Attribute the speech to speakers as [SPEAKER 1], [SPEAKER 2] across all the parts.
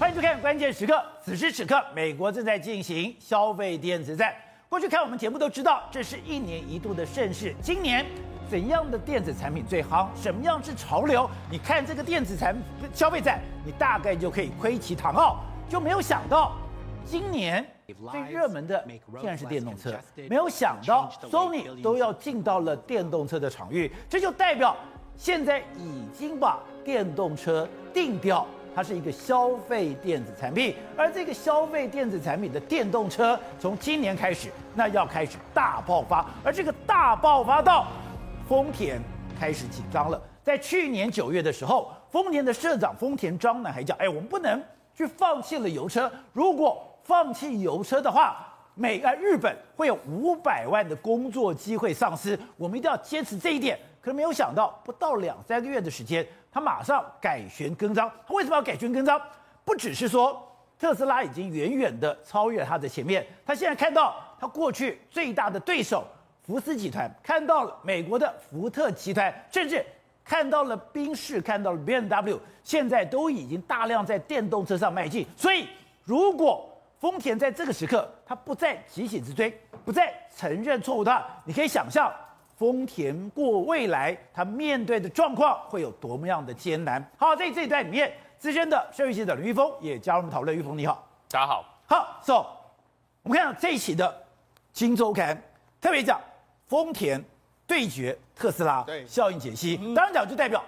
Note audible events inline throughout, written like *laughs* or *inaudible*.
[SPEAKER 1] 欢迎收看《关键时刻》，此时此刻，美国正在进行消费电子战。过去看我们节目都知道，这是一年一度的盛事。今年怎样的电子产品最夯？什么样是潮流？你看这个电子产消费战，你大概就可以窥其堂奥。就没有想到，今年最热门的竟然是电动车。没有想到，Sony 都要进到了电动车的场域，这就代表现在已经把电动车定掉。它是一个消费电子产品，而这个消费电子产品的电动车，从今年开始，那要开始大爆发。而这个大爆发到，丰田开始紧张了。在去年九月的时候，丰田的社长丰田章男还讲：“哎，我们不能去放弃了油车，如果放弃油车的话，美呃日本会有五百万的工作机会丧失。我们一定要坚持这一点。”可是没有想到，不到两三个月的时间。他马上改弦更张，他为什么要改弦更张？不只是说特斯拉已经远远的超越他的前面，他现在看到他过去最大的对手福斯集团，看到了美国的福特集团，甚至看到了宾士，看到了 BMW，现在都已经大量在电动车上迈进。所以，如果丰田在这个时刻他不再急起直追，不再承认错误的话，你可以想象。丰田过未来，它面对的状况会有多么样的艰难？好，在这一段里面，资深的社会记者林玉峰也加入我们讨论。玉峰你好，
[SPEAKER 2] 大家好。
[SPEAKER 1] 好，so 我们看到这一期的《金周刊》，特别讲丰田对决特斯拉，
[SPEAKER 2] 对，
[SPEAKER 1] 效应解析。当然讲就代表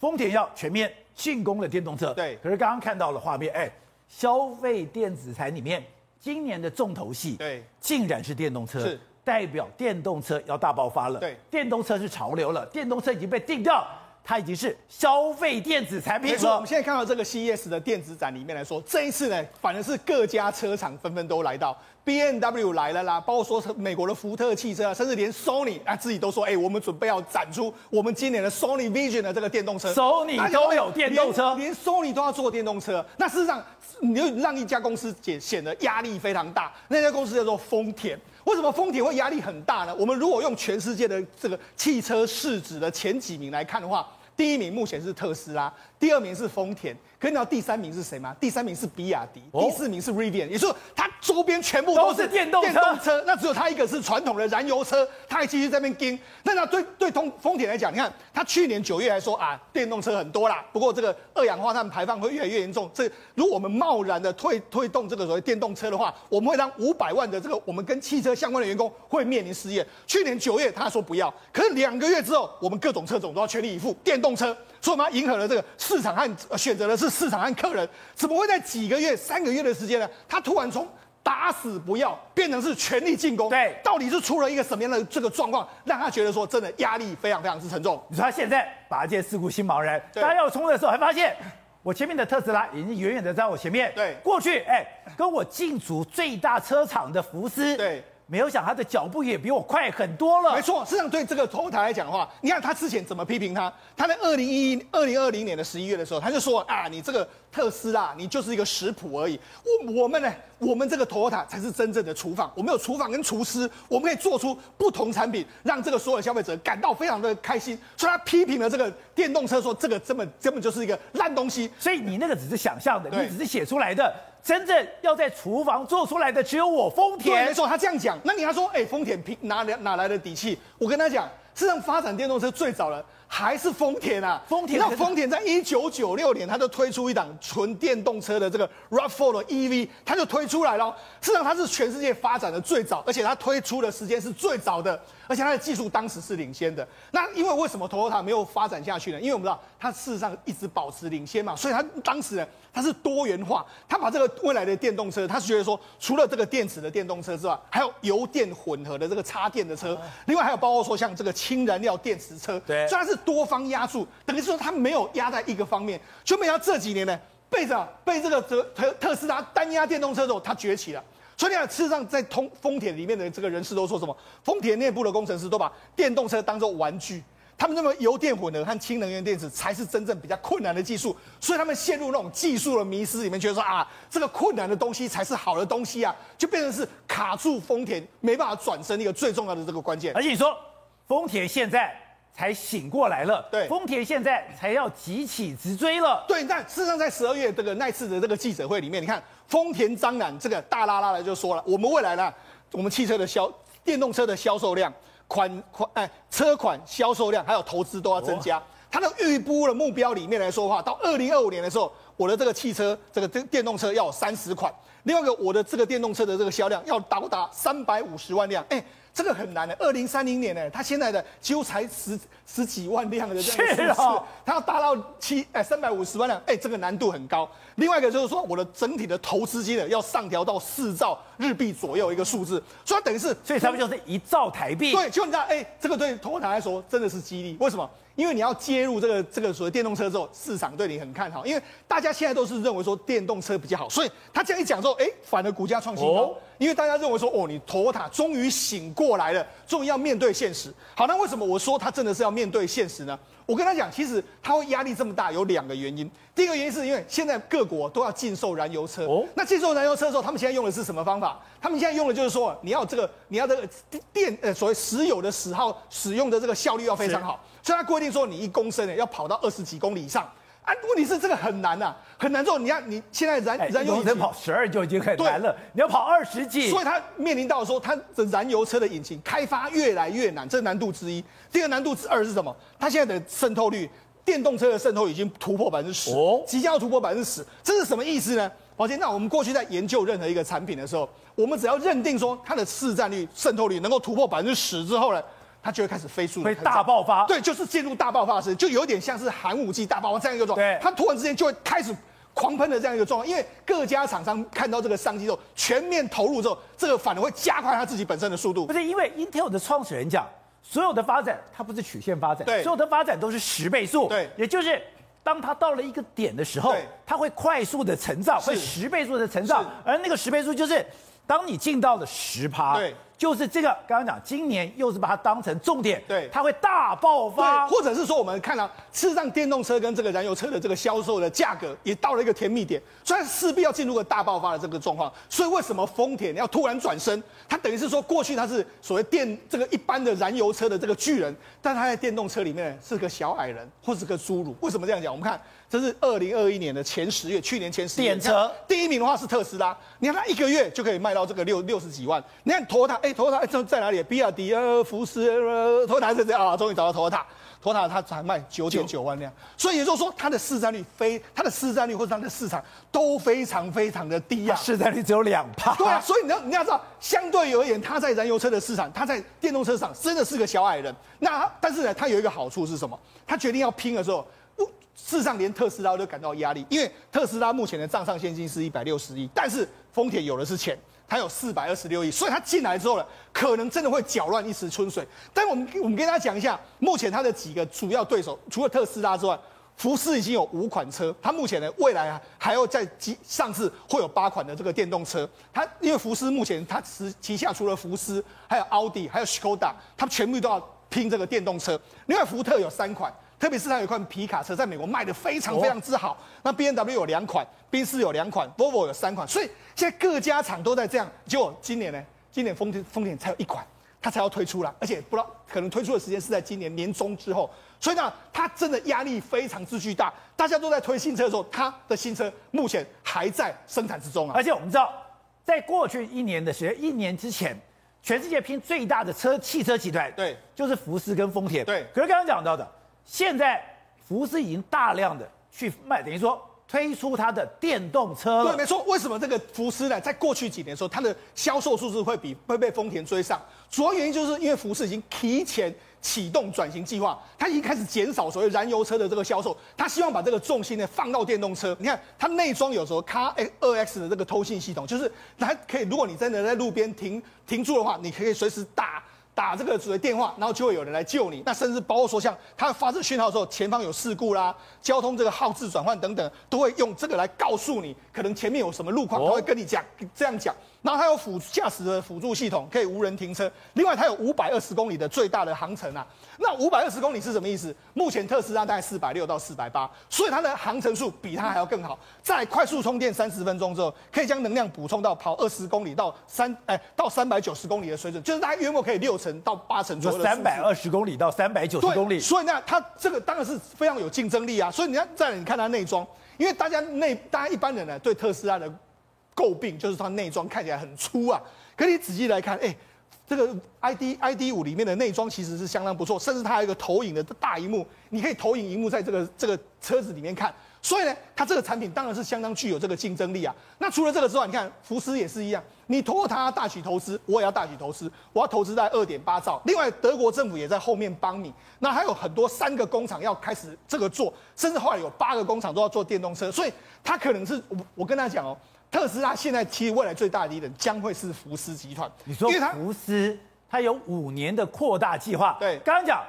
[SPEAKER 1] 丰田要全面进攻了电动车，
[SPEAKER 2] 对。
[SPEAKER 1] 可是刚刚看到了画面，哎，消费电子产里面今年的重头戏，
[SPEAKER 2] 对，
[SPEAKER 1] 竟然是电动车，
[SPEAKER 2] 是。
[SPEAKER 1] 代表电动车要大爆发了，
[SPEAKER 2] 对，
[SPEAKER 1] 电动车是潮流了，电动车已经被定掉，它已经是消费电子产品了。
[SPEAKER 2] 没错，我们现在看到这个 CES 的电子展里面来说，这一次呢，反而是各家车厂纷纷都来到，BMW 来了啦，包括说美国的福特汽车啊，甚至连 Sony 啊自己都说，哎，我们准备要展出我们今年的 Sony Vision 的这个电动车
[SPEAKER 1] ，Sony 都有？电动车，
[SPEAKER 2] 连，连 Sony 都要做电动车。那事实上，你就让一家公司显显得压力非常大，那家公司叫做丰田。为什么丰田会压力很大呢？我们如果用全世界的这个汽车市值的前几名来看的话，第一名目前是特斯拉，第二名是丰田。可你知道第三名是谁吗？第三名是比亚迪，第四名是 Rivian，也就是说它周边全部都是电动车。电动车，那只有它一个是传统的燃油车，它还继续在那边跟。那那对对丰丰田来讲，你看它去年九月还说啊，电动车很多啦，不过这个二氧化碳排放会越来越严重。这如果我们贸然的推推动这个所谓电动车的话，我们会让五百万的这个我们跟汽车相关的员工会面临失业。去年九月他说不要，可是两个月之后，我们各种车种都要全力以赴电动车。所以我们要迎合了这个市场和选择的是市场和客人，怎么会在几个月、三个月的时间呢？他突然从打死不要变成是全力进攻，
[SPEAKER 1] 对，
[SPEAKER 2] 到底是出了一个什么样的这个状况，让他觉得说真的压力非常非常之沉重？
[SPEAKER 1] 你说他现在把一件事故心茫然，大家要冲的时候还发现我前面的特斯拉已经远远的在我前面，
[SPEAKER 2] 对，
[SPEAKER 1] 过去哎跟我竞逐最大车厂的福斯，
[SPEAKER 2] 对。
[SPEAKER 1] 没有想他的脚步也比我快很多了。
[SPEAKER 2] 没错，实际上对这个 Toyota 来讲的话，你看他之前怎么批评他？他在二零一一、二零二零年的十一月的时候，他就说啊，你这个特斯拉，你就是一个食谱而已。我我们呢，我们这个 Toyota 才是真正的厨房。我们有厨房跟厨师，我们可以做出不同产品，让这个所有消费者感到非常的开心。所以他批评了这个电动车，说这个根本根本就是一个烂东西。
[SPEAKER 1] 所以你那个只是想象的，你只是写出来的。真正要在厨房做出来的只有我丰田。
[SPEAKER 2] 对，没错，他这样讲。那你要说，哎，丰田凭哪哪哪来的底气？我跟他讲，事实际上发展电动车最早的还是丰田啊。丰田，那丰田在一九九六年，他就推出一档纯电动车的这个 RAV4 的 EV，他就推出来了。实际上，它是全世界发展的最早，而且它推出的时间是最早的，而且它的技术当时是领先的。那因为为什么 Toyota 没有发展下去呢？因为我们知道它事实上一直保持领先嘛，所以它当时呢。它是多元化，它把这个未来的电动车，它是觉得说，除了这个电池的电动车之外，还有油电混合的这个插电的车，另外还有包括说像这个氢燃料电池车，
[SPEAKER 1] 对，
[SPEAKER 2] 虽然是多方压住，等于说它没有压在一个方面，就没想到这几年呢，背着被这个特特斯拉单压电动车之后，它崛起了。所以你看，事实上在通丰田里面的这个人士都说什么？丰田内部的工程师都把电动车当做玩具。他们认为油电混合和氢能源电池才是真正比较困难的技术，所以他们陷入那种技术的迷失里面，觉得说啊，这个困难的东西才是好的东西啊，就变成是卡住丰田没办法转身一个最重要的这个关键。
[SPEAKER 1] 而且你说，丰田现在才醒过来了。
[SPEAKER 2] 对，
[SPEAKER 1] 丰田现在才要急起直追了。
[SPEAKER 2] 对，但事实上在十二月这个那次的这个记者会里面，你看丰田张楠这个大拉拉的就说了，我们未来呢，我们汽车的销电动车的销售量、款款哎车款销售量还有投资都要增加。他的预估的目标里面来说的话，到二零二五年的时候，我的这个汽车这个电电动车要有三十款。另外一个，我的这个电动车的这个销量要到达三百五十万辆，哎，这个很难的。二零三零年呢，它现在的几乎才十十几万辆的这样的数字，哦、它要达到七哎三百五十万辆，哎，这个难度很高。另外一个就是说，我的整体的投资金额要上调到四兆日币左右一个数字，所以等于是，
[SPEAKER 1] 所以他们就是一兆台币。
[SPEAKER 2] 对，就你知道，哎，这个对投资台来说真的是激励。为什么？因为你要接入这个这个所谓电动车之后，市场对你很看好。因为大家现在都是认为说电动车比较好，所以他这样一讲之后，哎，反而股价创新高。哦、因为大家认为说，哦，你 Toyota 终于醒过来了，终于要面对现实。好，那为什么我说他真的是要面对现实呢？我跟他讲，其实他会压力这么大，有两个原因。第一个原因是因为现在各国都要禁售燃油车。哦。那禁售燃油车的时候，他们现在用的是什么方法？他们现在用的就是说，你要这个，你要这个电呃所谓石油的时耗使用的这个效率要非常好，是所以他规定说，你一公升呢要跑到二十几公里以上。啊，问题是这个很难呐、啊，很难做。你看你现在燃燃油
[SPEAKER 1] 能跑十二就已经很难了，对你要跑二十几，
[SPEAKER 2] 所以它面临到说，它的燃油车的引擎开发越来越难，这是难度之一。第二个难度之二是什么？它现在的渗透率，电动车的渗透率已经突破百分之十，即将要突破百分之十，这是什么意思呢？抱歉，那我们过去在研究任何一个产品的时候，我们只要认定说它的市占率、渗透率能够突破百分之十之后呢，它就会开始飞速，
[SPEAKER 1] 会大爆发。
[SPEAKER 2] 对，就是进入大爆发时，就有点像是寒武纪大爆发这样一个状态。对，它突然之间就会开始狂喷的这样一个状况，因为各家厂商看到这个商机之后，全面投入之后，这个反而会加快它自己本身的速度。
[SPEAKER 1] 不是因为 Intel 的创始人讲，所有的发展它不是曲线发展，对，所有的发展都是十倍速，
[SPEAKER 2] 对，
[SPEAKER 1] 也就是当它到了一个点的时候，对。它会快速的成长，会十倍速的成长，而那个十倍速就是当你进到了十趴，对。就是这个，刚刚讲，今年又是把它当成重点，对，它会大爆发，
[SPEAKER 2] 或者是说，我们看到事实上，电动车跟这个燃油车的这个销售的价格也到了一个甜蜜点，所以势必要进入个大爆发的这个状况。所以为什么丰田要突然转身？它等于是说，过去它是所谓电这个一般的燃油车的这个巨人，但它在电动车里面是个小矮人，或是个侏儒。为什么这样讲？我们看。这是二零二一年的前十月，去年前十月，
[SPEAKER 1] 电车
[SPEAKER 2] 第一名的话是特斯拉，你看它一个月就可以卖到这个六六十几万。你看 Toyota，哎，Toyota 哎，这在哪里？比亚迪啊，福斯，Toyota 在这啊，终于找到 Toyota，Toyota 它才卖九点九万辆，所以也就是说它的市占率非它的市占率或者它的市场都非常非常的低啊，
[SPEAKER 1] 市占率只有两趴。
[SPEAKER 2] 对啊，所以你要你要知道，相对而言，它在燃油车的市场，它在电动车上真的是个小矮人。那但是呢，它有一个好处是什么？它决定要拼的时候。事实上，连特斯拉都感到压力，因为特斯拉目前的账上现金是一百六十亿，但是丰田有的是钱，它有四百二十六亿，所以它进来之后呢，可能真的会搅乱一池春水。但我们我们跟大家讲一下，目前它的几个主要对手，除了特斯拉之外，福斯已经有五款车，它目前呢未来啊还要在上市会有八款的这个电动车。它因为福斯目前它旗旗下除了福斯，还有奥迪，还有 Skoda，它全部都要拼这个电动车。另外福特有三款。特别是它有一款皮卡车，在美国卖的非常非常之好。那 B M W 有两款，宾士有两款，Volvo 有三款，所以现在各家厂都在这样。结果今年呢，今年丰田丰田才有一款，它才要推出了，而且不知道可能推出的时间是在今年年中之后。所以呢，它真的压力非常之巨大。大家都在推新车的时候，它的新车目前还在生产之中啊。
[SPEAKER 1] 而且我们知道，在过去一年的时间，一年之前，全世界拼最大的车汽车集团，
[SPEAKER 2] 对，
[SPEAKER 1] 就是福斯跟丰田，
[SPEAKER 2] 对。
[SPEAKER 1] 可是刚刚讲到的。现在福斯已经大量的去卖，等于说推出它的电动车了。
[SPEAKER 2] 对，没错。为什么这个福斯呢？在过去几年的时候，它的销售数字会比会被丰田追上？主要原因就是因为福斯已经提前启动转型计划，它已经开始减少所谓燃油车的这个销售，它希望把这个重心呢放到电动车。你看，它内装有时候 Car 二 X 的这个通信系统，就是它可以，如果你真的在路边停停住的话，你可以随时打。打这个所谓电话，然后就会有人来救你。那甚至包括说，像它发射讯号的时候，前方有事故啦，交通这个号志转换等等，都会用这个来告诉你，可能前面有什么路况，他会跟你讲这样讲。然后它有辅驾驶的辅助系统，可以无人停车。另外，它有五百二十公里的最大的航程啊。那五百二十公里是什么意思？目前特斯拉大概四百六到四百八，所以它的航程数比它还要更好。在快速充电三十分钟之后，可以将能量补充到跑二十公里到三哎到三百九十公里的水准，就是大概约莫可以六成到八成左右的。
[SPEAKER 1] 三百二十公里到三百九十公里。
[SPEAKER 2] 所以那它这个当然是非常有竞争力啊。所以你要，再你看它内装，因为大家内大家一般人呢对特斯拉的。诟病就是它内装看起来很粗啊，可你仔细来看，哎、欸，这个 ID ID 五里面的内装其实是相当不错，甚至它还有一个投影的大萤幕，你可以投影萤幕在这个这个车子里面看，所以呢，它这个产品当然是相当具有这个竞争力啊。那除了这个之外，你看福斯也是一样，你通过它大举投资，我也要大举投资，我要投资在二点八兆。另外，德国政府也在后面帮你，那还有很多三个工厂要开始这个做，甚至后来有八个工厂都要做电动车，所以它可能是我我跟他讲哦。特斯拉现在其实未来最大的敌人将会是福斯集团。
[SPEAKER 1] 你说福斯，它有五年的扩大计划。
[SPEAKER 2] 对，
[SPEAKER 1] 刚刚讲，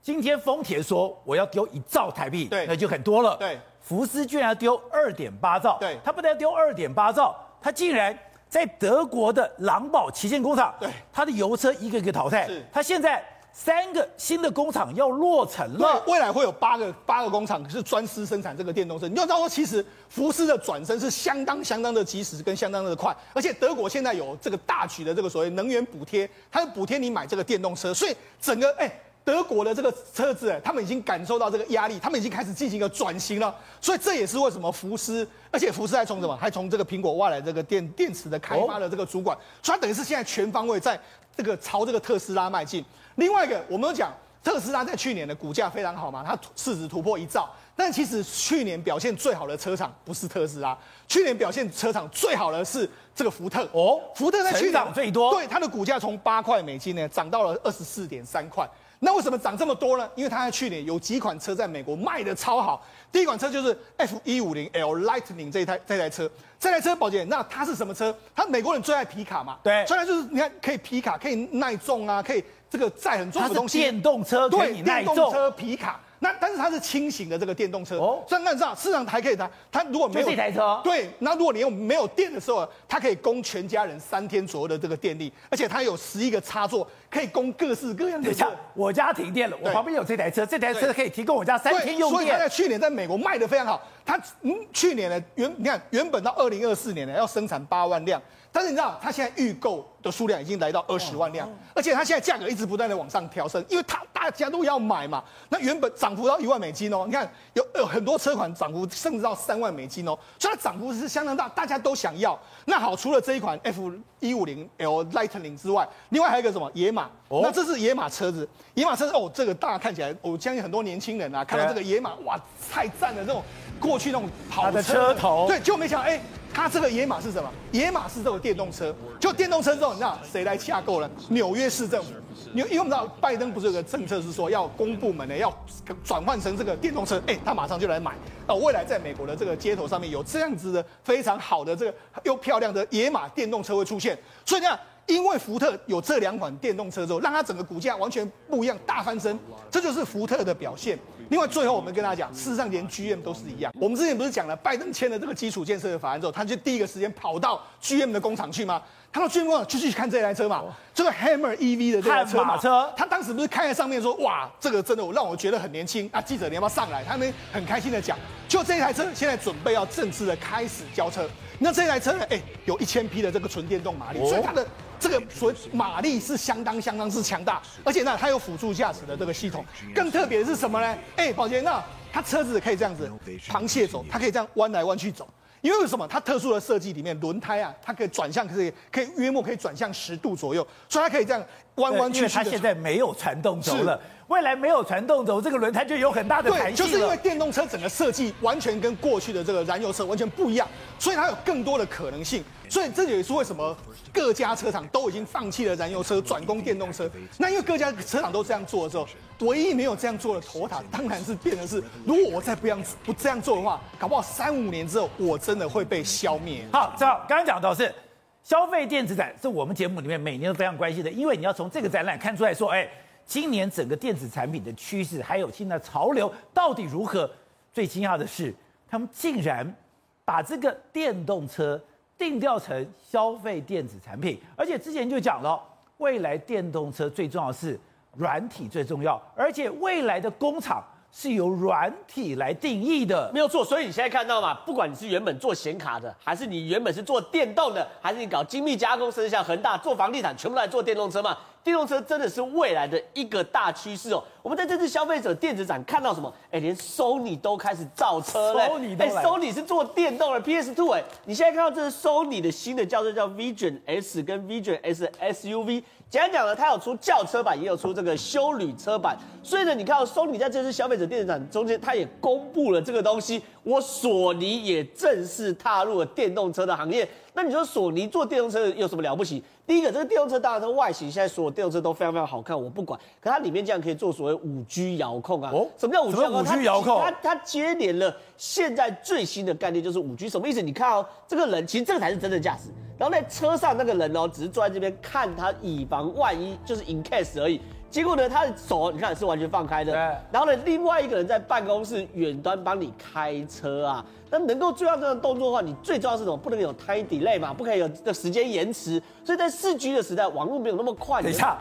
[SPEAKER 1] 今天丰田说我要丢一兆台币，
[SPEAKER 2] 对，
[SPEAKER 1] 那就很多了。
[SPEAKER 2] 对，
[SPEAKER 1] 福斯居然要丢二点八兆。
[SPEAKER 2] 对，
[SPEAKER 1] 他不但要丢二点八兆，他竟然在德国的狼堡旗舰工厂，
[SPEAKER 2] 对，
[SPEAKER 1] 他的油车一个一个淘汰。
[SPEAKER 2] 是，
[SPEAKER 1] 他现在。三个新的工厂要落成了，
[SPEAKER 2] 未来会有八个八个工厂是专司生产这个电动车。你要知道说，其实福斯的转身是相当相当的及时跟相当的快，而且德国现在有这个大举的这个所谓能源补贴，它补贴你买这个电动车，所以整个哎德国的这个车子哎，他们已经感受到这个压力，他们已经开始进行一个转型了。所以这也是为什么福斯，而且福斯还从什么，还从这个苹果挖来这个电电池的开发的这个主管，所以它等于是现在全方位在这个朝这个特斯拉迈进。另外一个，我们讲特斯拉在去年的股价非常好嘛，它市值突破一兆。但其实去年表现最好的车厂不是特斯拉，去年表现车厂最好的是这个福特哦。福特在去年
[SPEAKER 1] 涨最多，
[SPEAKER 2] 对它的股价从八块美金呢涨到了二十四点三块。那为什么涨这么多呢？因为它在去年有几款车在美国卖的超好。第一款车就是 F 一五零 L Lightning 这一台这台车，这台车宝姐，那它是什么车？它美国人最爱皮卡嘛，
[SPEAKER 1] 对，
[SPEAKER 2] 虽然就是你看可以皮卡，可以耐重啊，可以。这个载很重的东西，
[SPEAKER 1] 电动车
[SPEAKER 2] 对，电动车皮卡。那但是它是轻型的这个电动车，哦，所以那你知道，市场还可以它，它如果没有
[SPEAKER 1] 这台车，
[SPEAKER 2] 对，那如果你用没有电的时候，它可以供全家人三天左右的这个电力，而且它有十一个插座，可以供各式各样的。
[SPEAKER 1] 像我家停电了，我旁边有这台车，这台车可以提供我家三天用电。
[SPEAKER 2] 所以它在去年在美国卖的非常好，它嗯去年呢原你看原本到二零二四年呢要生产八万辆。但是你知道，它现在预购的数量已经来到二十万辆，而且它现在价格一直不断的往上调升，因为它大家都要买嘛。那原本涨幅到一万美金哦，你看有有很多车款涨幅甚至到三万美金哦，所以它涨幅是相当大，大家都想要。那好，除了这一款 F 一五零 L Lightning 之外，另外还有一个什么野马？那这是野马车子，野马车子哦，这个大家看起来，我相信很多年轻人啊，看到这个野马，哇，太赞了！这种过去那种跑车，
[SPEAKER 1] 车头，
[SPEAKER 2] 对，就没想到哎。它这个野马是什么？野马是这个电动车，就电动车之后，你知道谁来洽购了？纽约市政府。因为因为我们知道拜登不是有个政策是说要公部门呢要转换成这个电动车，哎，他马上就来买。哦，未来在美国的这个街头上面有这样子的非常好的这个又漂亮的野马电动车会出现，所以你看。因为福特有这两款电动车之后，让它整个股价完全不一样，大翻身，这就是福特的表现。另外，最后我们跟大家讲，事实上连 GM 都是一样。我们之前不是讲了，拜登签了这个基础建设的法案之后，他就第一个时间跑到 GM 的工厂去吗？他到工厂就去看这台车嘛，这个 Hammer EV 的这台车嘛。车，他当时不是看在上面说，哇，这个真的我让我觉得很年轻啊！记者你要不要上来？他们很开心的讲，就这台车现在准备要正式的开始交车。那这台车呢？哎，有一千匹的这个纯电动马力，所以它的这个所谓马力是相当相当之强大，而且呢，它有辅助驾驶的这个系统。更特别的是什么呢？哎，宝杰，那它车子可以这样子螃蟹走，它可以这样弯来弯去走。因为什么？它特殊的设计里面，轮胎啊，它可以转向，可以可以约莫可以转向十度左右，所以它可以这样弯弯曲曲。因为
[SPEAKER 1] 它现在没有传动轴了，未来没有传动轴，这个轮胎就有很大的弹性。
[SPEAKER 2] 对，就是因为电动车整个设计完全跟过去的这个燃油车完全不一样，所以它有更多的可能性。所以这也是为什么各家车厂都已经放弃了燃油车，转攻电动车。那因为各家车厂都这样做的时候。唯一没有这样做的头塔，当然是变成是，如果我再不这样不这样做的话，搞不好三五年之后，我真的会被消灭。
[SPEAKER 1] 好，正好刚刚讲到是消费电子展，是我们节目里面每年都非常关心的，因为你要从这个展览看出来说，哎，今年整个电子产品的趋势，还有现在潮流到底如何？最惊讶的是，他们竟然把这个电动车。定调成消费电子产品，而且之前就讲了，未来电动车最重要的是软体最重要，而且未来的工厂。是由软体来定义的，
[SPEAKER 3] 没有错。所以你现在看到嘛，不管你是原本做显卡的，还是你原本是做电动的，还是你搞精密加工，甚至像恒大做房地产，全部来做电动车嘛。电动车真的是未来的一个大趋势哦。我们在这次消费者电子展看到什么？哎，连 Sony 都开始造车了。
[SPEAKER 1] Sony 都。
[SPEAKER 3] 哎，Sony 是做电动的 PS Two 哎。你现在看到这是 Sony 的新的轿车叫 Vision S 跟 Vision S SUV。简单讲呢，它有出轿车版，也有出这个休旅车版。所以呢，你看到 Sony 在这次消费者电子展中间，它也公布了这个东西。我索尼也正式踏入了电动车的行业。那你说索尼做电动车有什么了不起？第一个，这个电动车当然它外形现在所有电动车都非常非常好看，我不管。可它里面竟然可以做所谓五 G 遥控啊！哦，什么叫五 G 遥控？它它接连了现在最新的概念就是五 G，什么意思？你看哦，这个人其实这个才是真的驾驶。然后在车上那个人哦，只是坐在这边看他，以防万一，就是 in case 而已。结果呢，他的手你看是完全放开的。对。然后呢，另外一个人在办公室远端帮你开车啊。那能够做到这样的动作的话，你最重要是什么？不能有 time delay 嘛，不可以有的时间延迟。所以在四 G 的时代，网络没有那么快。
[SPEAKER 1] 等一下，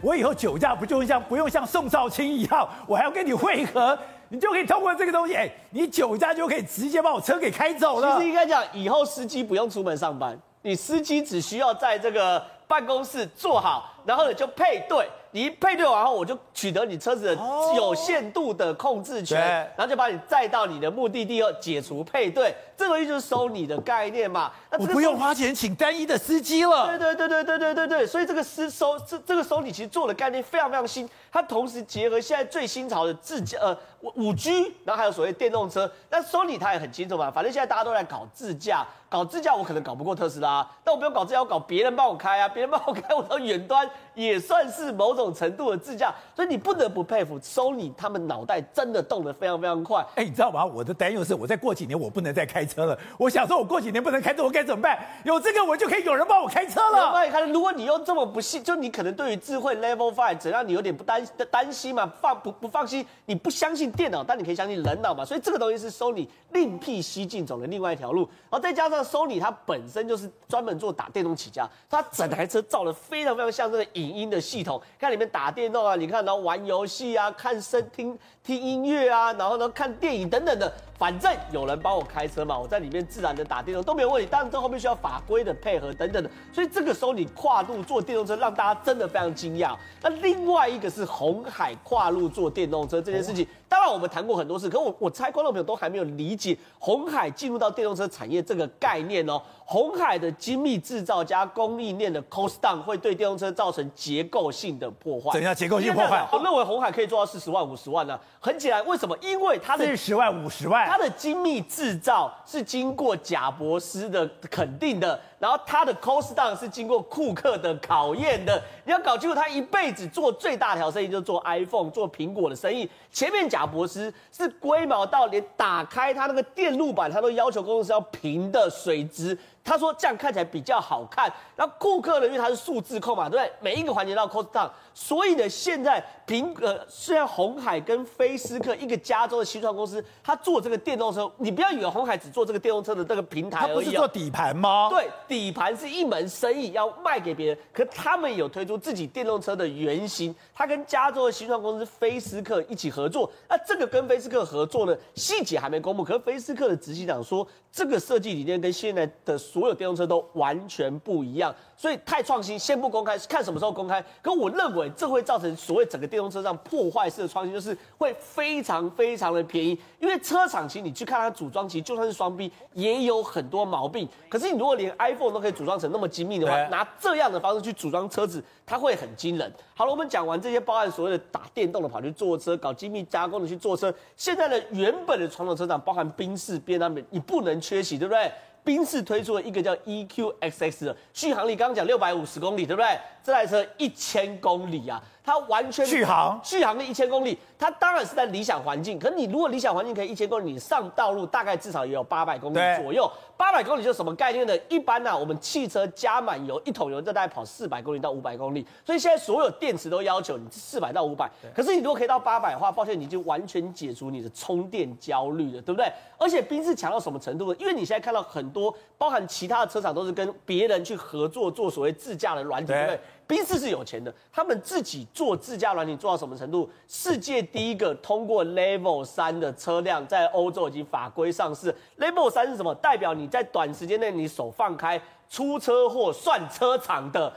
[SPEAKER 1] 我以后酒驾不就像不用像宋少卿一样，我还要跟你会合，你就可以通过这个东西，哎，你酒驾就可以直接把我车给开走了。
[SPEAKER 3] 其实应该讲，以后司机不用出门上班，你司机只需要在这个办公室坐好，然后呢就配对。你一配对完后，我就取得你车子的有限度的控制权，哦、然后就把你载到你的目的地后解除配对，这个就是收你的概念嘛。那
[SPEAKER 1] 我不用花钱请单一的司机了。
[SPEAKER 3] 对对对对对对对对，所以这个司收这这个收你其实做的概念非常非常新，它同时结合现在最新潮的自驾呃五 G，然后还有所谓电动车。那收你它也很清楚嘛，反正现在大家都在搞自驾，搞自驾我可能搞不过特斯拉，但我不用搞自驾，我搞别人帮我开啊，别人帮我开，我到远端也算是某种。程度的自驾，所以你不得不佩服 Sony，他们脑袋真的动得非常非常快。
[SPEAKER 1] 哎，你知道吗？我的担忧是，我再过几年我不能再开车了。我想说，我过几年不能开车，我该怎么办？有这个，我就可以有人帮我开车了。
[SPEAKER 3] 帮你开，如果你又这么不信，就你可能对于智慧 Level Five 怎样，你有点不担担心嘛？放不不放心？你不相信电脑，但你可以相信人脑嘛？所以这个东西是 Sony 另辟蹊径走了另外一条路。然后再加上 Sony 它本身就是专门做打电动起家，它整台车造的非常非常像这个影音的系统，看里面打电动啊。你看，然后玩游戏啊，看声听听音乐啊，然后呢看电影等等的。反正有人帮我开车嘛，我在里面自然的打电动都没有问题。当然，这后面需要法规的配合等等的，所以这个时候你跨路做电动车，让大家真的非常惊讶。那另外一个是红海跨路做电动车这件事情，当然我们谈过很多次，可我我猜观众朋友都还没有理解红海进入到电动车产业这个概念哦。红海的精密制造加供应链的 cost down 会对电动车造成结构性的破坏。
[SPEAKER 1] 怎样结构性破坏？
[SPEAKER 3] 我认为红海可以做到四十万五十万呢、啊。很简单，为什么？因为它的
[SPEAKER 1] 四十万五十万。
[SPEAKER 3] 它的精密制造是经过贾伯斯的肯定的，然后它的 cost down 是经过库克的考验的。你要搞清楚，他一辈子做最大条生意就是做 iPhone，做苹果的生意。前面贾伯斯是龟毛到连打开他那个电路板，他都要求工程师要平的、水直。他说这样看起来比较好看。然后库克呢，因为他是数字控嘛，对不对？每一个环节都要 cost down。所以呢，现在苹呃，虽然红海跟菲斯克一个加州的新创公司，他做这个电动车，你不要以为红海只做这个电动车的这个平台而已，
[SPEAKER 1] 他不是做底盘吗？
[SPEAKER 3] 对，底盘是一门生意，要卖给别人。可他们有推出自己电动车的原型，他跟加州的新创公司菲斯克一起合作。那这个跟菲斯克合作呢细节还没公布，可是菲斯克的执行长说，这个设计理念跟现在的所有电动车都完全不一样。所以太创新，先不公开，看什么时候公开。可我认为这会造成所谓整个电动车上破坏式的创新，就是会非常非常的便宜。因为车厂其实你去看它组装，其实就算是双 B 也有很多毛病。可是你如果连 iPhone 都可以组装成那么精密的话，拿这样的方式去组装车子，它会很惊人。好了，我们讲完这些，包含所谓的打电动的跑去坐车，搞精密加工的去坐车。现在的原本的传统车厂，包含宾士、BMW，你不能缺席，对不对？宾士推出了一个叫 EQXX 的续航力，刚刚讲六百五十公里，对不对？这台车一千公里啊！它完全
[SPEAKER 1] 续航
[SPEAKER 3] 续航力一千公里，它当然是在理想环境。可是你如果理想环境可以一千公里，你上道路大概至少也有八百公里左右。八百公里就是什么概念呢？一般呢、啊，我们汽车加满油一桶油，就大概跑四百公里到五百公里。所以现在所有电池都要求你四百到五百。可是你如果可以到八百的话，抱歉，你就完全解除你的充电焦虑了，对不对？而且宾士强到什么程度呢？因为你现在看到很多，包含其他的车厂都是跟别人去合作做所谓自驾的软体，对不对？宾士是有钱的，他们自己做自驾软体做到什么程度？世界第一个通过 Level 三的车辆在欧洲已经法规上市。Level 三是什么？代表你。你在短时间内，你手放开出车祸算车厂的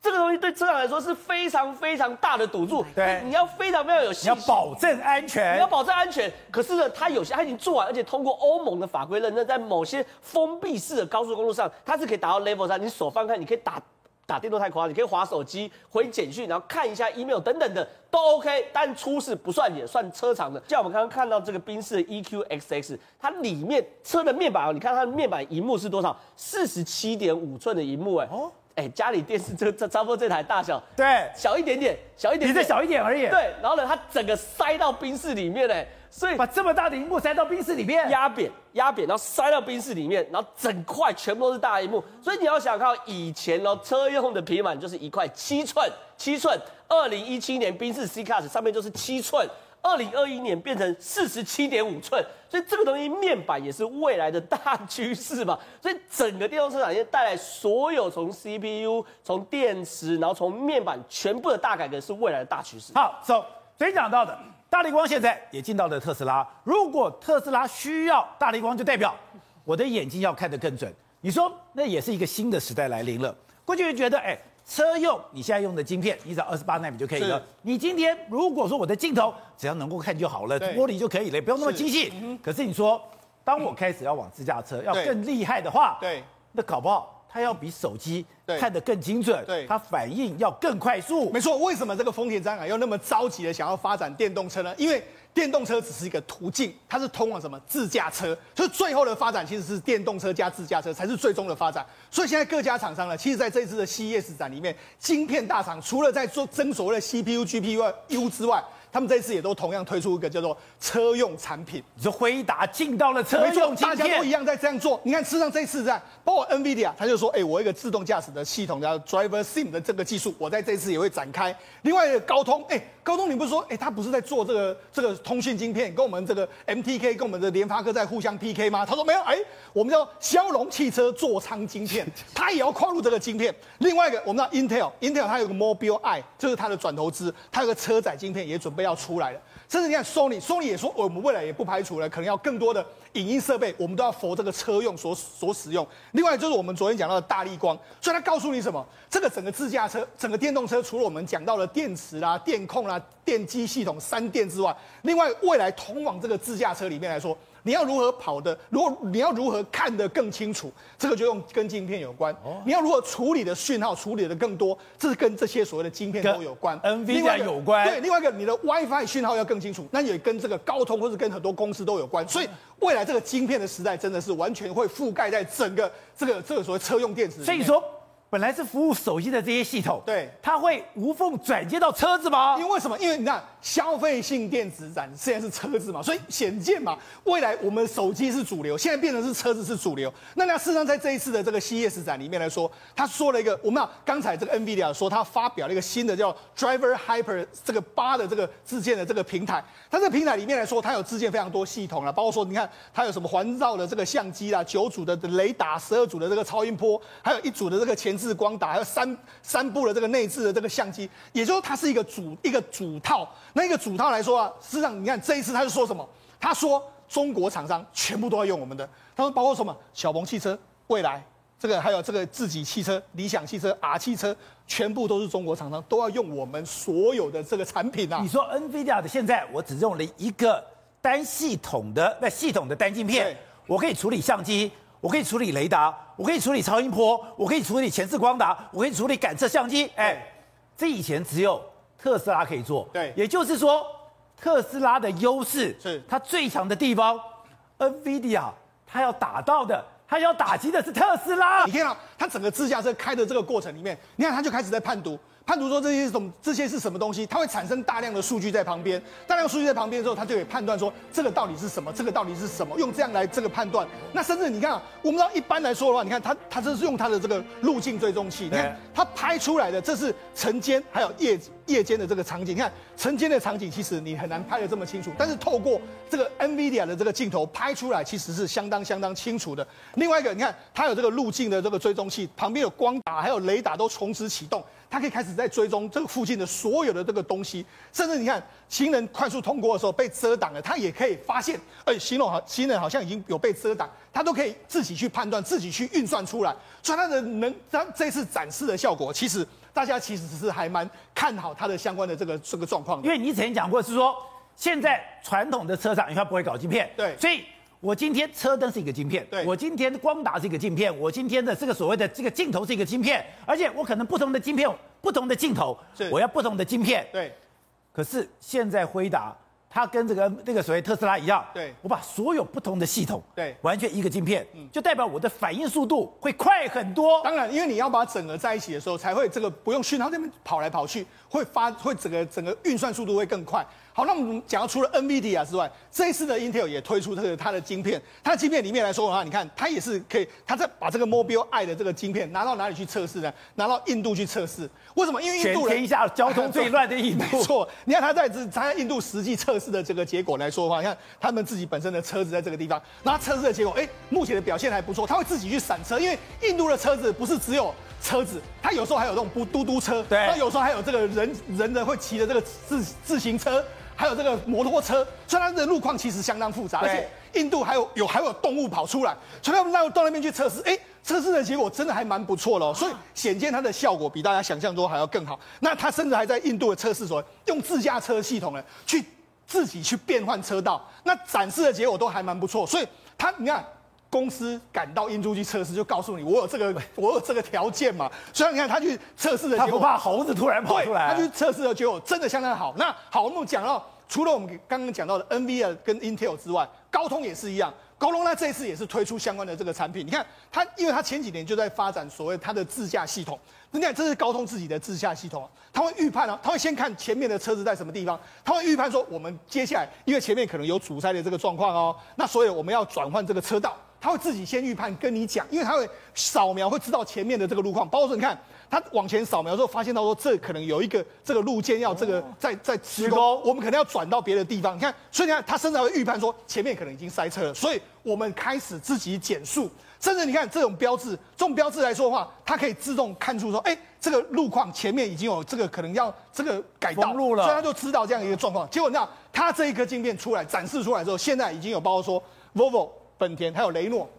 [SPEAKER 3] 这个东西，对车厂来说是非常非常大的赌注。
[SPEAKER 1] 对，
[SPEAKER 3] 你要非常非常有信心，
[SPEAKER 1] 你要保证安全，
[SPEAKER 3] 你要保证安全。可是呢，它有些它已经做完，而且通过欧盟的法规认证，在某些封闭式的高速公路上，它是可以达到 Level 三。你手放开，你可以打。打电动太夸张，你可以滑手机、回简讯，然后看一下 email 等等的都 OK，但出事不算也算车厂的。像我们刚刚看到这个宾士的 EQXX，它里面车的面板哦，你看它的面板荧幕是多少？四十七点五寸的荧幕，哎，哦，哎，家里电视这这差不多这台大小，
[SPEAKER 1] 对，
[SPEAKER 3] 小一点点，小一点点，
[SPEAKER 1] 比这小一点而已。
[SPEAKER 3] 对，然后呢，它整个塞到宾士里面，哎。所以
[SPEAKER 1] 把这么大的荧幕塞到冰室里面，
[SPEAKER 3] 压扁压扁，然后塞到冰室里面，然后整块全部都是大荧幕。所以你要想看以前哦，车用的平板就是一块七寸，七寸。二零一七年冰室 C Class 上面就是七寸，二零二一年变成四十七点五寸。所以这个东西面板也是未来的大趋势嘛。所以整个电动车产业带来所有从 CPU、从电池，然后从面板全部的大改革是未来的大趋势。
[SPEAKER 1] 好，走，所以讲到的。大立光现在也进到了特斯拉。如果特斯拉需要大立光，就代表 *laughs* 我的眼睛要看得更准。你说那也是一个新的时代来临了。过去就觉得，哎，车用你现在用的晶片，你只要二十八纳米就可以了。你今天如果说我的镜头只要能够看就好了，玻璃就可以了，不用那么精细。可是你说，当我开始要往自驾车要更厉害的话，
[SPEAKER 2] 对，
[SPEAKER 1] 那搞不好。它要比手机看得更精准，
[SPEAKER 2] 对，
[SPEAKER 1] 它反应要更快速。
[SPEAKER 2] 没错，为什么这个丰田章啊要那么着急的想要发展电动车呢？因为电动车只是一个途径，它是通往什么自驾车，所以最后的发展其实是电动车加自驾车才是最终的发展。所以现在各家厂商呢，其实在这次的 CES 展里面，晶片大厂除了在做争所谓的 CPU、GPU 之外，他们这次也都同样推出一个叫做车用产品，
[SPEAKER 1] 你说辉达进到了车用，
[SPEAKER 2] 大家都一样在这样做。你看，事实上这次在包括 NVIDIA，他就说，哎，我一个自动驾驶的系统叫 Driver Sim 的这个技术，我在这次也会展开。另外一个高通，哎，高通你不是说，哎，他不是在做这个这个通讯晶片，跟我们这个 MTK 跟我们的联发科在互相 PK 吗？他说没有，哎，我们叫骁龙汽车座舱晶片，*laughs* 他也要跨入这个晶片。另外一个，我们知道 Intel，Intel 它有个 Mobileye，就是它的转投资，它有个车载晶片也准备要出来了，甚至你看 Sony，Sony 也说，我们未来也不排除了，可能要更多的影音设备，我们都要佛这个车用所所使用。另外就是我们昨天讲到的大力光，所以它告诉你什么？这个整个自驾车，整个电动车，除了我们讲到的电池啦、电控啦、电机系统三电之外，另外未来通往这个自驾车里面来说。你要如何跑的？如果你要如何看得更清楚，这个就用跟晶片有关。哦，你要如何处理的讯号处理的更多，这是跟这些所谓的晶片都有关。
[SPEAKER 1] NVIDIA 有关。
[SPEAKER 2] 对，另外一个你的 WiFi 讯号要更清楚，那也跟这个高通或者跟很多公司都有关。所以未来这个晶片的时代真的是完全会覆盖在整个这个这个所谓车用电池。
[SPEAKER 1] 所以说。本来是服务手机的这些系统，
[SPEAKER 2] 对，
[SPEAKER 1] 它会无缝转接到车子吗？
[SPEAKER 2] 因为什么？因为你看，消费性电子展现在是车子嘛，所以显见嘛，未来我们手机是主流，现在变成是车子是主流。那那事实上，在这一次的这个 CES 展里面来说，他说了一个，我们刚才这个 NVIDIA 说他发表了一个新的叫 Driver Hyper 这个八的这个自建的这个平台。它这个平台里面来说，它有自建非常多系统了，包括说你看它有什么环绕的这个相机啦，九组的雷达，十二组的这个超音波，还有一组的这个前。是光打，还有三三部的这个内置的这个相机，也就是它是一个主一个主套。那一个主套来说啊，实际上你看这一次他是说什么？他说中国厂商全部都要用我们的。他说包括什么？小鹏汽车、蔚来这个，还有这个自己汽车、理想汽车、R 汽车，全部都是中国厂商都要用我们所有的这个产品啊。
[SPEAKER 1] 你说 NVIDIA 的现在我只用了一个单系统的那系统的单镜片，我可以处理相机。我可以处理雷达，我可以处理超音波，我可以处理前置光达，我可以处理感测相机。哎，这以前只有特斯拉可以做。
[SPEAKER 2] 对，
[SPEAKER 1] 也就是说，特斯拉的优势
[SPEAKER 2] 是
[SPEAKER 1] 它最强的地方。NVIDIA 它要打到的，它要打击的是特斯拉。
[SPEAKER 2] 你看到它整个自驾车开的这个过程里面，你看它就开始在判读。判读说这些是什么，这些是什么东西，它会产生大量的数据在旁边，大量数据在旁边之后，它就可以判断说这个到底是什么，这个到底是什么，用这样来这个判断。那甚至你看，我们知道一般来说的话，你看它它这是用它的这个路径追踪器，你看它拍出来的这是晨间还有夜夜间的这个场景，你看晨间的场景其实你很难拍的这么清楚，但是透过这个 NVIDIA 的这个镜头拍出来，其实是相当相当清楚的。另外一个，你看它有这个路径的这个追踪器，旁边有光打还有雷达都同时启动。它可以开始在追踪这个附近的所有的这个东西，甚至你看行人快速通过的时候被遮挡了，它也可以发现，哎，行人好，行人好像已经有被遮挡，它都可以自己去判断，自己去运算出来。所以它的能，它这次展示的效果，其实大家其实是还蛮看好它的相关的这个这个状况。
[SPEAKER 1] 因为你之前讲过是说，现在传统的车厂因为它不会搞晶片，
[SPEAKER 2] 对，
[SPEAKER 1] 所以。我今天车灯是一个晶片，
[SPEAKER 2] 对，
[SPEAKER 1] 我今天光达是一个晶片，我今天的这个所谓的这个镜头是一个晶片，而且我可能不同的晶片，不同的镜头，
[SPEAKER 2] 是
[SPEAKER 1] 我要不同的晶片，
[SPEAKER 2] 对。
[SPEAKER 1] 可是现在辉达，它跟这个那个所谓特斯拉一样，
[SPEAKER 2] 对，
[SPEAKER 1] 我把所有不同的系统，
[SPEAKER 2] 对，
[SPEAKER 1] 完全一个晶片，嗯，就代表我的反应速度会快很多。
[SPEAKER 2] 当然，因为你要把它整合在一起的时候，才会这个不用讯号这边跑来跑去，会发会整个整个运算速度会更快。好，那我们讲到除了 NVIDIA 之外，这一次的 Intel 也推出这个它的晶片。它的晶片里面来说的话，你看它也是可以，它在把这个 Mobileye 的这个晶片拿到哪里去测试呢？拿到印度去测试。为什么？因为印度
[SPEAKER 1] 全天下交通最乱的印度。*laughs*
[SPEAKER 2] 没错，你看它在这它在印度实际测试的这个结果来说的话，你看他们自己本身的车子在这个地方，那测试的结果，哎，目前的表现还不错。它会自己去闪车，因为印度的车子不是只有车子，它有时候还有这种不嘟嘟车，
[SPEAKER 1] 对，
[SPEAKER 2] 它有时候还有这个人人的会骑的这个自自行车。还有这个摩托车，所以它的路况其实相当复杂，而且印度还有有还有动物跑出来，所以他们到到那边去测试，哎，测试的结果真的还蛮不错的，哦所以显见它的效果比大家想象中还要更好。那它甚至还在印度的测试所用自驾车系统呢，去自己去变换车道，那展示的结果都还蛮不错，所以它你看。公司赶到印度去测试，就告诉你我有这个我有这个条件嘛。所以你看他去测试的结果，他
[SPEAKER 1] 不怕猴子突然跑出来，
[SPEAKER 2] 他去测试的结果真的相当好。那好，我们讲到除了我们刚刚讲到的 NVIDIA 跟 Intel 之外，高通也是一样。高通呢这一次也是推出相关的这个产品。你看它，因为它前几年就在发展所谓它的自驾系统。你看这是高通自己的自驾系统，它会预判啊，它会先看前面的车子在什么地方，它会预判说我们接下来因为前面可能有阻塞的这个状况哦，那所以我们要转换这个车道。他会自己先预判跟你讲，因为他会扫描，会知道前面的这个路况。包括说，你看他往前扫描之后，发现到说这可能有一个这个路肩要这个在在施工，我们可能要转到别的地方。你看，所以你看他甚至还会预判说前面可能已经塞车了，所以我们开始自己减速。甚至你看这种标志，这种标志来说的话，它可以自动看出说，哎，这个路况前面已经有这个可能要这个改道
[SPEAKER 1] 路了，
[SPEAKER 2] 所以他就知道这样一个状况。结果你看，他这一颗镜片出来展示出来之后，现在已经有包括说 Volvo。本田还有雷诺，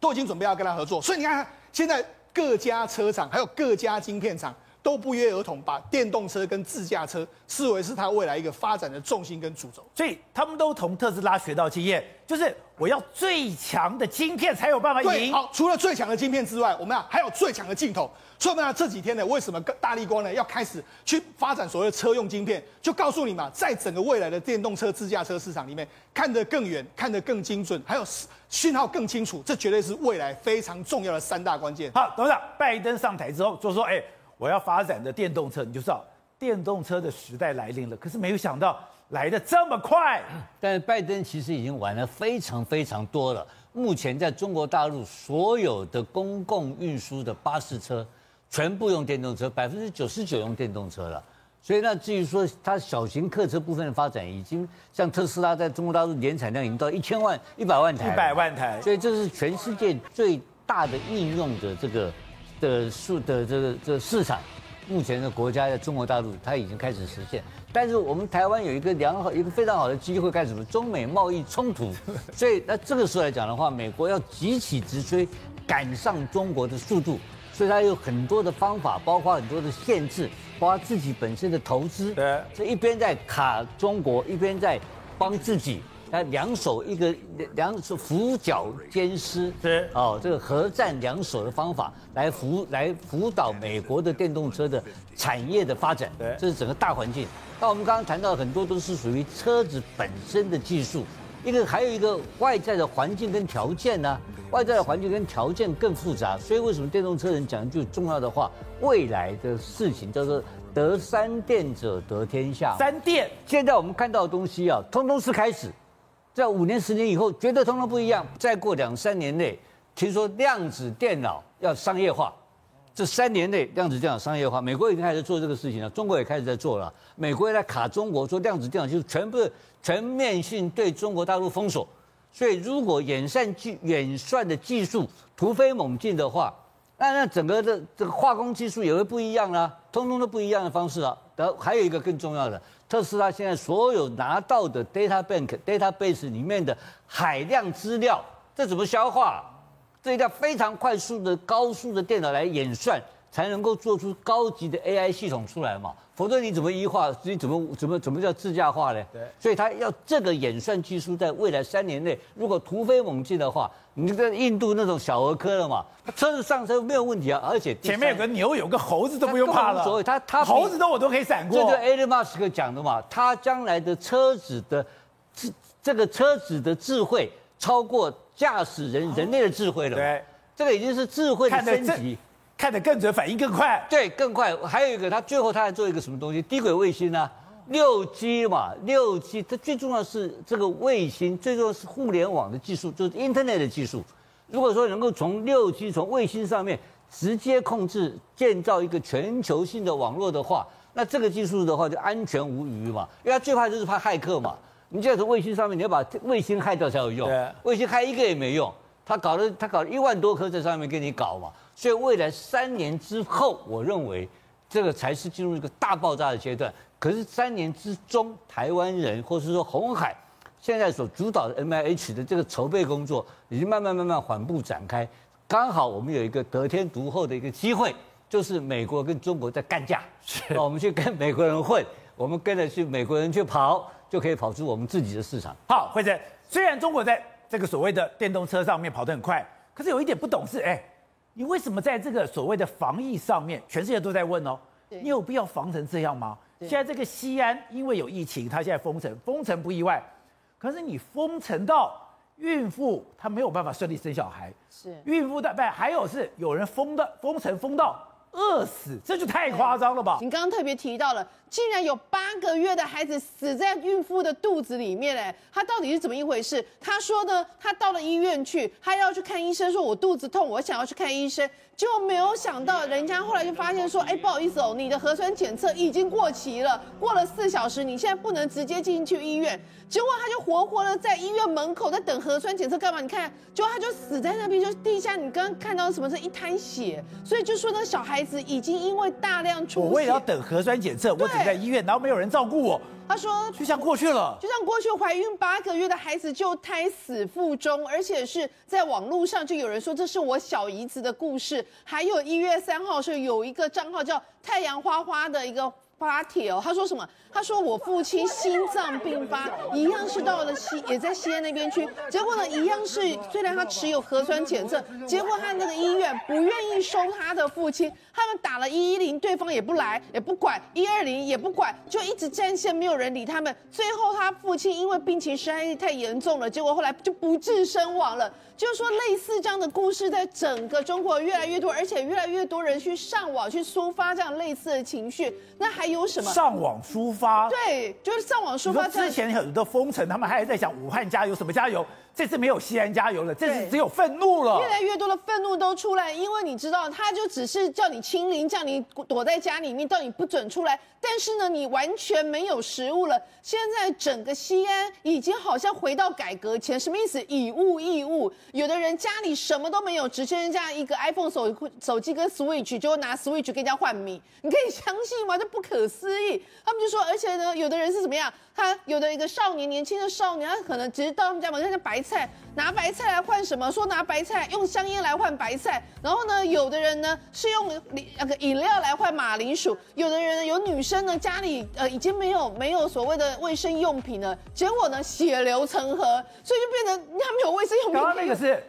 [SPEAKER 2] 都已经准备要跟他合作，所以你看，现在各家车厂还有各家晶片厂都不约而同把电动车跟自驾车视为是它未来一个发展的重心跟主轴，
[SPEAKER 1] 所以他们都从特斯拉学到经验，就是我要最强的晶片才有办法赢。
[SPEAKER 2] 好，除了最强的晶片之外，我们啊还有最强的镜头。所以呢，这几天呢，为什么大力光呢要开始去发展所谓的车用晶片？就告诉你嘛，在整个未来的电动车、自驾车市场里面，看得更远，看得更精准，还有讯号更清楚，这绝对是未来非常重要的三大关键。
[SPEAKER 1] 好，董事长，拜登上台之后就说：“哎，我要发展的电动车，你就知道电动车的时代来临了。”可是没有想到来的这么快。*coughs*
[SPEAKER 4] 但是拜登其实已经玩了非常非常多了。目前在中国大陆所有的公共运输的巴士车。全部用电动车，百分之九十九用电动车了。所以那至于说它小型客车部分的发展，已经像特斯拉在中国大陆年产量已经到一千万、一百万台，
[SPEAKER 1] 一百万台。
[SPEAKER 4] 所以这是全世界最大的应用的这个的数的这个这个市场。目前的国家在中国大陆，它已经开始实现。但是我们台湾有一个良好、一个非常好的机会干什么？中美贸易冲突。*laughs* 所以那这个时候来讲的话，美国要急起直追，赶上中国的速度。所以它有很多的方法，包括很多的限制，包括自己本身的投资。
[SPEAKER 1] 对，
[SPEAKER 4] 这一边在卡中国，一边在帮自己，他两手一个两手扶脚兼施。
[SPEAKER 1] 是
[SPEAKER 4] 哦，这个合战两手的方法来辅来辅导美国的电动车的产业的发展。
[SPEAKER 1] 对，
[SPEAKER 4] 这是整个大环境。那我们刚刚谈到很多都是属于车子本身的技术，一个还有一个外在的环境跟条件呢、啊，外在的环境跟条件更复杂，所以为什么电动车人讲一句重要的话，未来的事情叫做得三电者得天下。
[SPEAKER 1] 三电，
[SPEAKER 4] 现在我们看到的东西啊，通通是开始，在五年十年以后，绝对通通不一样。再过两三年内，听说量子电脑要商业化。这三年内，量子电脑商业化，美国已经开始做这个事情了，中国也开始在做了。美国也在卡中国，说量子电脑就是全部全面性对中国大陆封锁。所以，如果演算技演算的技术突飞猛进的话，那那整个的这个化工技术也会不一样啦，通通都不一样的方式啊。然后还有一个更重要的，特斯拉现在所有拿到的 data bank database 里面的海量资料，这怎么消化？这一辆非常快速的高速的电脑来演算，才能够做出高级的 AI 系统出来嘛？否则你怎么一化？你怎么怎么怎么叫自驾化呢？对，所以它要这个演算技术在未来三年内，如果突飞猛进的话，你跟印度那种小儿科了嘛？车子上车没有问题啊，而且
[SPEAKER 1] 前面有个牛，有个猴子都不用怕了。所谓他他猴子都我都可以闪过。
[SPEAKER 4] 这个 Elon Musk 讲的嘛，他将来的车子的智这个车子的智慧超过。驾驶人人类的智慧了，对，这个已经是智慧的升级，
[SPEAKER 1] 看得更准，反应更快，
[SPEAKER 4] 对，更快。还有一个，他最后他还做一个什么东西？低轨卫星啊，六 G 嘛，六 G，它最重要是这个卫星，最重要是互联网的技术，就是 Internet 的技术。如果说能够从六 G 从卫星上面直接控制建造一个全球性的网络的话，那这个技术的话就安全无虞嘛，因为它最怕就是怕骇客嘛。你就在从卫星上面，你要把卫星害掉才有用。卫星害一个也没用。他搞了，他搞了一万多颗在上面给你搞嘛。所以未来三年之后，我认为这个才是进入一个大爆炸的阶段。可是三年之中，台湾人或是说鸿海现在所主导的 MIH 的这个筹备工作，已经慢慢慢慢缓步展开。刚好我们有一个得天独厚的一个机会，就是美国跟中国在干架，是我们去跟美国人混，我们跟着去美国人去跑。就可以跑出我们自己的市场。
[SPEAKER 1] 好，惠贞，虽然中国在这个所谓的电动车上面跑得很快，可是有一点不懂事，哎，你为什么在这个所谓的防疫上面，全世界都在问哦，你有必要防成这样吗？现在这个西安因为有疫情，它现在封城，封城不意外，可是你封城到孕妇她没有办法顺利生小孩，是。孕妇的，不还有是有人封的封城封到饿死，这就太夸张了吧？
[SPEAKER 5] 你刚刚特别提到了。竟然有八个月的孩子死在孕妇的肚子里面，哎，他到底是怎么一回事？他说呢，他到了医院去，他要去看医生，说我肚子痛，我想要去看医生，结果没有想到，人家后来就发现说，哎，不好意思哦，你的核酸检测已经过期了，过了四小时，你现在不能直接进去医院。结果他就活活的在医院门口在等核酸检测干嘛？你看，结果他就死在那边，就地下，你刚刚看到什么是一滩血，所以就说那小孩子已经因为大量出血，
[SPEAKER 1] 我也要等核酸检测，我只在医院，然后没有人照顾我。
[SPEAKER 5] 他说，
[SPEAKER 1] 就像过去了，
[SPEAKER 5] 就像过去怀孕八个月的孩子就胎死腹中，而且是在网络上就有人说这是我小姨子的故事。还有一月三号是有一个账号叫太阳花花的一个。发帖哦，他说什么？他说我父亲心脏病发，一样是到了西，也在西安那边去。结果呢，一样是虽然他持有核酸检测，结果他那个医院不愿意收他的父亲，他们打了一一零，对方也不来，也不管，一二零也不管，就一直占线，没有人理他们。最后他父亲因为病情实在是太严重了，结果后来就不治身亡了。就是说，类似这样的故事在整个中国越来越多，而且越来越多人去上网去抒发这样类似的情绪。那还有什么？
[SPEAKER 1] 上网抒发？
[SPEAKER 5] 对，就是上网抒发。
[SPEAKER 1] 之前很多封城，他们还在讲武汉加油，什么加油？这次没有西安加油了，这次只有愤怒了。
[SPEAKER 5] 越来越多的愤怒都出来，因为你知道，他就只是叫你清零，叫你躲在家里面，到你不准出来。但是呢，你完全没有食物了。现在整个西安已经好像回到改革前，什么意思？以物易物。有的人家里什么都没有，只剩下一个 iPhone 手手机跟 Switch，就拿 Switch 跟人家换米。你可以相信吗？这不可思议。他们就说，而且呢，有的人是怎么样？他有的一个少年，年轻的少年，他可能只是到他们家门口像白菜，拿白菜来换什么？说拿白菜用香烟来换白菜。然后呢，有的人呢是用那个饮料来换马铃薯。有的人有女生呢，家里呃已经没有没有所谓的卫生用品了，结果呢血流成河，所以就变成他没有卫生用品。
[SPEAKER 1] 刚刚那个是。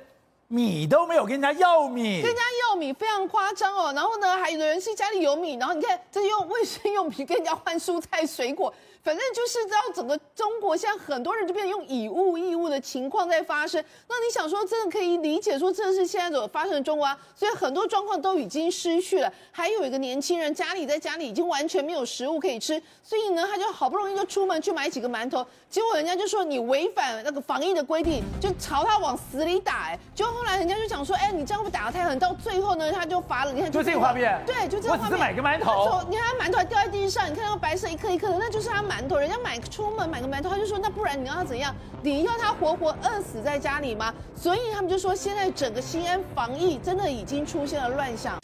[SPEAKER 1] 米都没有跟人家要米，
[SPEAKER 5] 跟人家要米非常夸张哦。然后呢，还有的人是家里有米，然后你看这用卫生用品跟人家换蔬菜水果，反正就是知道整个中国现在很多人就变成用以物易物的情况在发生。那你想说，真的可以理解说，这是现在所发生的中国啊？所以很多状况都已经失去了。还有一个年轻人家里在家里已经完全没有食物可以吃，所以呢，他就好不容易就出门去买几个馒头，结果人家就说你违反那个防疫的规定，就朝他往死里打。哎，就后来人家就讲说，哎，你这样会打得太狠。到最后呢，他就罚了。你看，
[SPEAKER 1] 就这个画面，
[SPEAKER 5] 对，就这个画面。
[SPEAKER 1] 我只是买个馒头，
[SPEAKER 5] 你看他馒头还掉在地上，你看那个白色一颗一颗的，那就是他馒头。人家买出门买个馒头，他就说，那不然你要他怎样？你要他活活饿死在家里吗？所以他们就说，现在整个西安防疫真的已经出现了乱象。